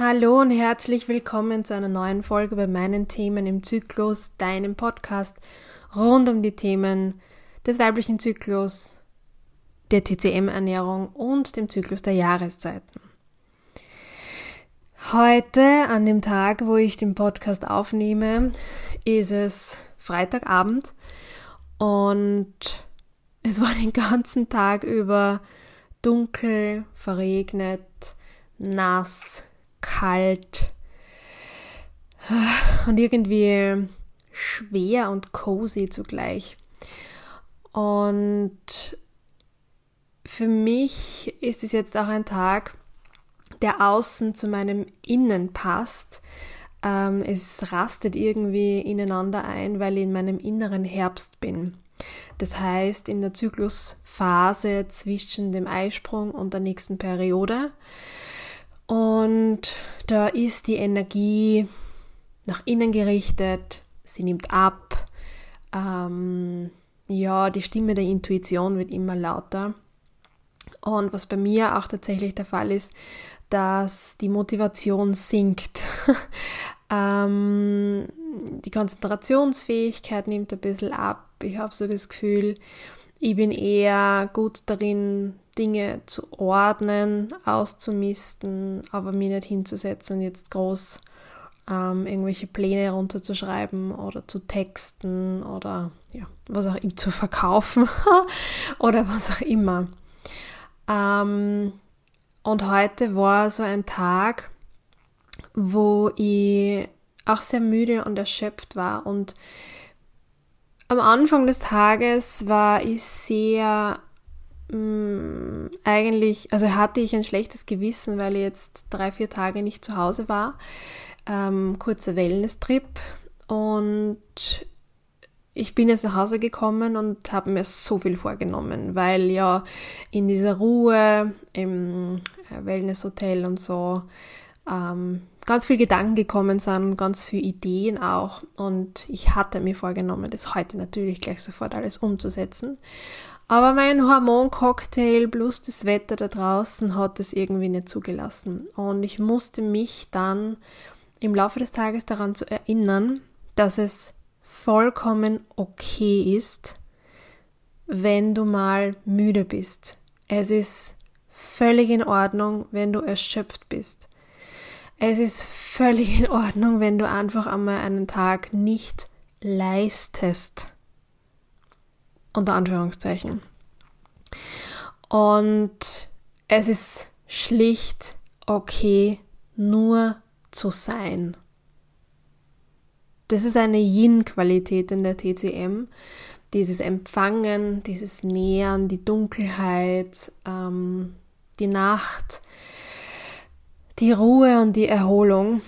Hallo und herzlich willkommen zu einer neuen Folge bei meinen Themen im Zyklus, deinem Podcast rund um die Themen des weiblichen Zyklus, der TCM-Ernährung und dem Zyklus der Jahreszeiten. Heute, an dem Tag, wo ich den Podcast aufnehme, ist es Freitagabend und es war den ganzen Tag über dunkel, verregnet, nass, kalt und irgendwie schwer und cozy zugleich. Und für mich ist es jetzt auch ein Tag, der außen zu meinem Innen passt. Ähm, es rastet irgendwie ineinander ein, weil ich in meinem inneren Herbst bin. Das heißt, in der Zyklusphase zwischen dem Eisprung und der nächsten Periode. Und da ist die Energie nach innen gerichtet, sie nimmt ab. Ähm, ja, die Stimme der Intuition wird immer lauter. Und was bei mir auch tatsächlich der Fall ist, dass die Motivation sinkt. ähm, die Konzentrationsfähigkeit nimmt ein bisschen ab. Ich habe so das Gefühl, ich bin eher gut darin, Dinge zu ordnen, auszumisten, aber mir nicht hinzusetzen jetzt groß ähm, irgendwelche Pläne runterzuschreiben oder zu texten oder ja, was auch immer zu verkaufen oder was auch immer. Ähm, und heute war so ein Tag, wo ich auch sehr müde und erschöpft war und am Anfang des Tages war ich sehr mh, mm, eigentlich, also hatte ich ein schlechtes Gewissen, weil ich jetzt drei, vier Tage nicht zu Hause war. Ähm, kurzer Wellness-Trip und ich bin jetzt nach Hause gekommen und habe mir so viel vorgenommen, weil ja in dieser Ruhe im äh, Wellness-Hotel und so ähm, ganz viel Gedanken gekommen sind, ganz viele Ideen auch. Und ich hatte mir vorgenommen, das heute natürlich gleich sofort alles umzusetzen. Aber mein Hormoncocktail plus das Wetter da draußen hat es irgendwie nicht zugelassen. Und ich musste mich dann im Laufe des Tages daran zu erinnern, dass es vollkommen okay ist, wenn du mal müde bist. Es ist völlig in Ordnung, wenn du erschöpft bist. Es ist völlig in Ordnung, wenn du einfach einmal einen Tag nicht leistest. Unter Anführungszeichen. Und es ist schlicht okay, nur zu sein. Das ist eine Yin-Qualität in der TCM. Dieses Empfangen, dieses Nähern, die Dunkelheit, ähm, die Nacht, die Ruhe und die Erholung.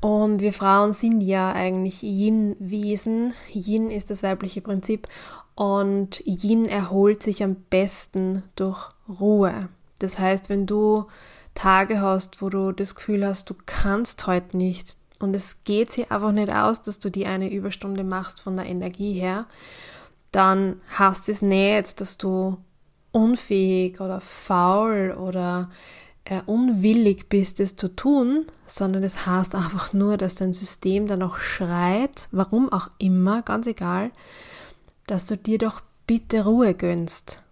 Und wir Frauen sind ja eigentlich Yin-Wesen. Yin ist das weibliche Prinzip und Yin erholt sich am besten durch Ruhe. Das heißt, wenn du Tage hast, wo du das Gefühl hast, du kannst heute nicht und es geht sich einfach nicht aus, dass du die eine Überstunde machst von der Energie her, dann hast es nicht, dass du unfähig oder faul oder äh, unwillig bist, es zu tun, sondern es das heißt einfach nur, dass dein System dann auch schreit, warum auch immer, ganz egal, dass du dir doch bitte Ruhe gönnst.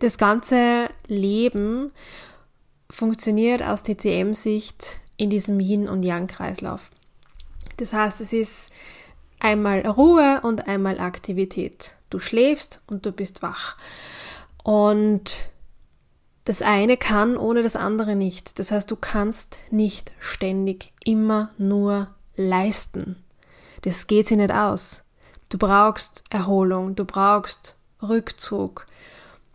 Das ganze Leben funktioniert aus TCM-Sicht in diesem Yin- und Yang-Kreislauf. Das heißt, es ist einmal Ruhe und einmal Aktivität. Du schläfst und du bist wach. Und das eine kann ohne das andere nicht. Das heißt, du kannst nicht ständig immer nur leisten. Das geht sich nicht aus. Du brauchst Erholung, du brauchst Rückzug.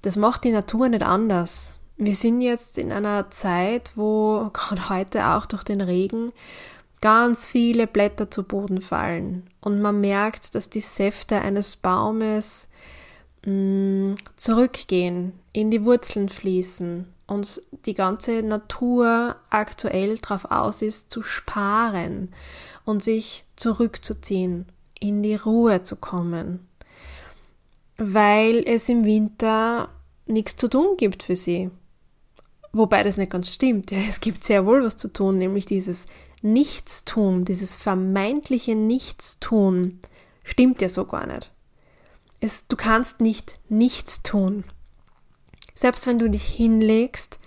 Das macht die Natur nicht anders. Wir sind jetzt in einer Zeit, wo gerade heute auch durch den Regen ganz viele Blätter zu Boden fallen und man merkt, dass die Säfte eines Baumes mh, mm, zurückgehen, in die Wurzeln fließen und die ganze Natur aktuell darauf aus ist, zu sparen und sich zurückzuziehen, in die Ruhe zu kommen, weil es im Winter nichts zu tun gibt für sie. Wobei das nicht ganz stimmt. Ja, es gibt sehr wohl was zu tun, nämlich dieses Nichtstun, dieses vermeintliche Nichtstun stimmt ja so gar nicht. Es, du kannst nicht nichts tun. Selbst wenn du dich hinlegst,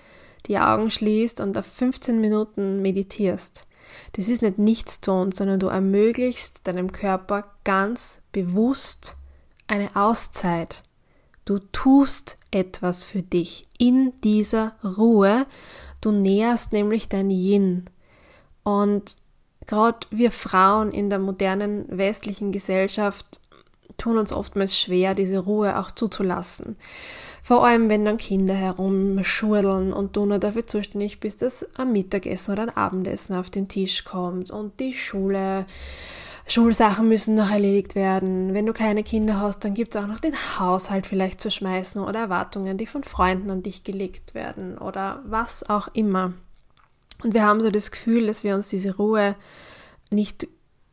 die Augen schließt und auf 15 Minuten meditierst, das ist nicht nichts tun, sondern du ermöglichst deinem Körper ganz bewusst eine Auszeit. Du tust etwas für dich in dieser Ruhe. Du näherst nämlich dein Yin. Und gerade wir Frauen in der modernen westlichen Gesellschaft tun uns oftmals schwer, diese Ruhe auch zuzulassen. Vor allem, wenn dann Kinder herumschurdeln und du nur dafür zuständig bist, dass ein Mittagessen oder ein Abendessen auf den Tisch kommt und die Schule, Schulsachen müssen noch erledigt werden. Wenn du keine Kinder hast, dann gibt es auch noch den Haushalt vielleicht zu schmeißen oder Erwartungen, die von Freunden an dich gelegt werden oder was auch immer. Und wir haben so das Gefühl, dass wir uns diese Ruhe nicht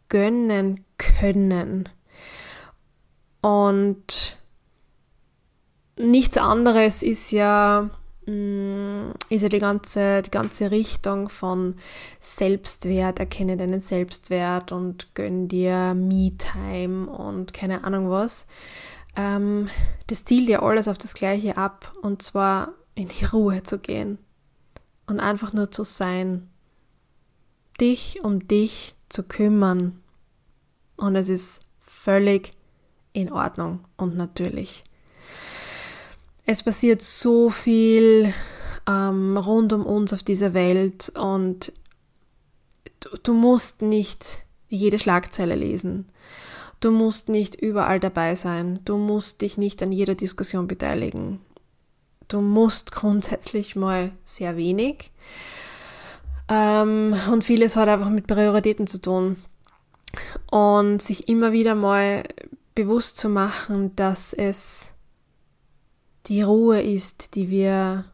gönnen können. Und nichts anderes ist ja, mm, ist ja die ganze, die ganze Richtung von Selbstwert, erkenne deinen Selbstwert und gönn dir Me-Time und keine Ahnung was. Ähm, das zielt ja alles auf das Gleiche ab und zwar in die Ruhe zu gehen und einfach nur zu sein. Dich um dich zu kümmern. Und es ist völlig in Ordnung und natürlich. Es passiert so viel ähm, rund um uns auf dieser Welt und du, du musst nicht jede Schlagzeile lesen. Du musst nicht überall dabei sein. Du musst dich nicht an jeder Diskussion beteiligen. Du musst grundsätzlich mal sehr wenig. Ähm, und vieles hat einfach mit Prioritäten zu tun. Und sich immer wieder mal bewusst zu machen, dass es die Ruhe ist, die wir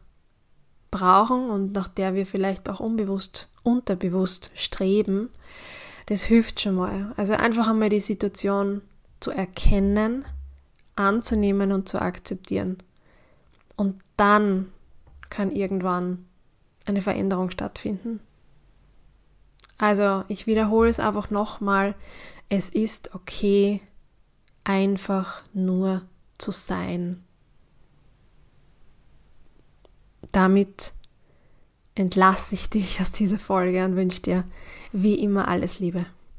brauchen und nach der wir vielleicht auch unbewusst, unterbewusst streben, das hilft schon mal. Also einfach einmal die Situation zu erkennen, anzunehmen und zu akzeptieren. Und dann kann irgendwann eine Veränderung stattfinden. Also ich wiederhole es einfach nochmal, es ist okay, einfach nur zu sein. Damit entlasse ich dich aus dieser Folge und wünsche dir wie immer alles Liebe.